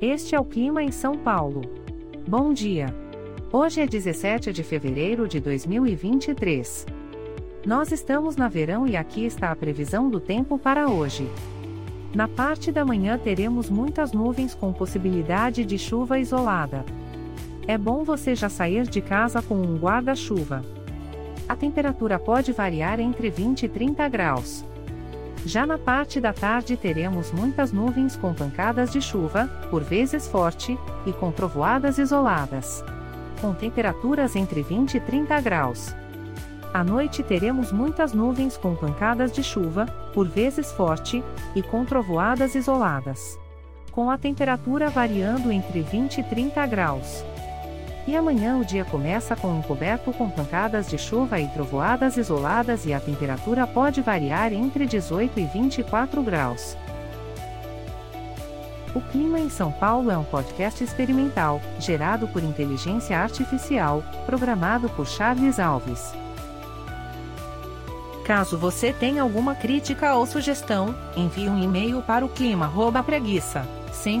Este é o clima em São Paulo. Bom dia. Hoje é 17 de fevereiro de 2023. Nós estamos na verão e aqui está a previsão do tempo para hoje. Na parte da manhã teremos muitas nuvens com possibilidade de chuva isolada. É bom você já sair de casa com um guarda-chuva. A temperatura pode variar entre 20 e 30 graus. Já na parte da tarde teremos muitas nuvens com pancadas de chuva, por vezes forte, e com trovoadas isoladas. Com temperaturas entre 20 e 30 graus. À noite teremos muitas nuvens com pancadas de chuva, por vezes forte, e com trovoadas isoladas. Com a temperatura variando entre 20 e 30 graus. E amanhã o dia começa com um coberto com pancadas de chuva e trovoadas isoladas e a temperatura pode variar entre 18 e 24 graus. O Clima em São Paulo é um podcast experimental, gerado por inteligência artificial, programado por Charles Alves. Caso você tenha alguma crítica ou sugestão, envie um e-mail para o clima@preguiça, sem.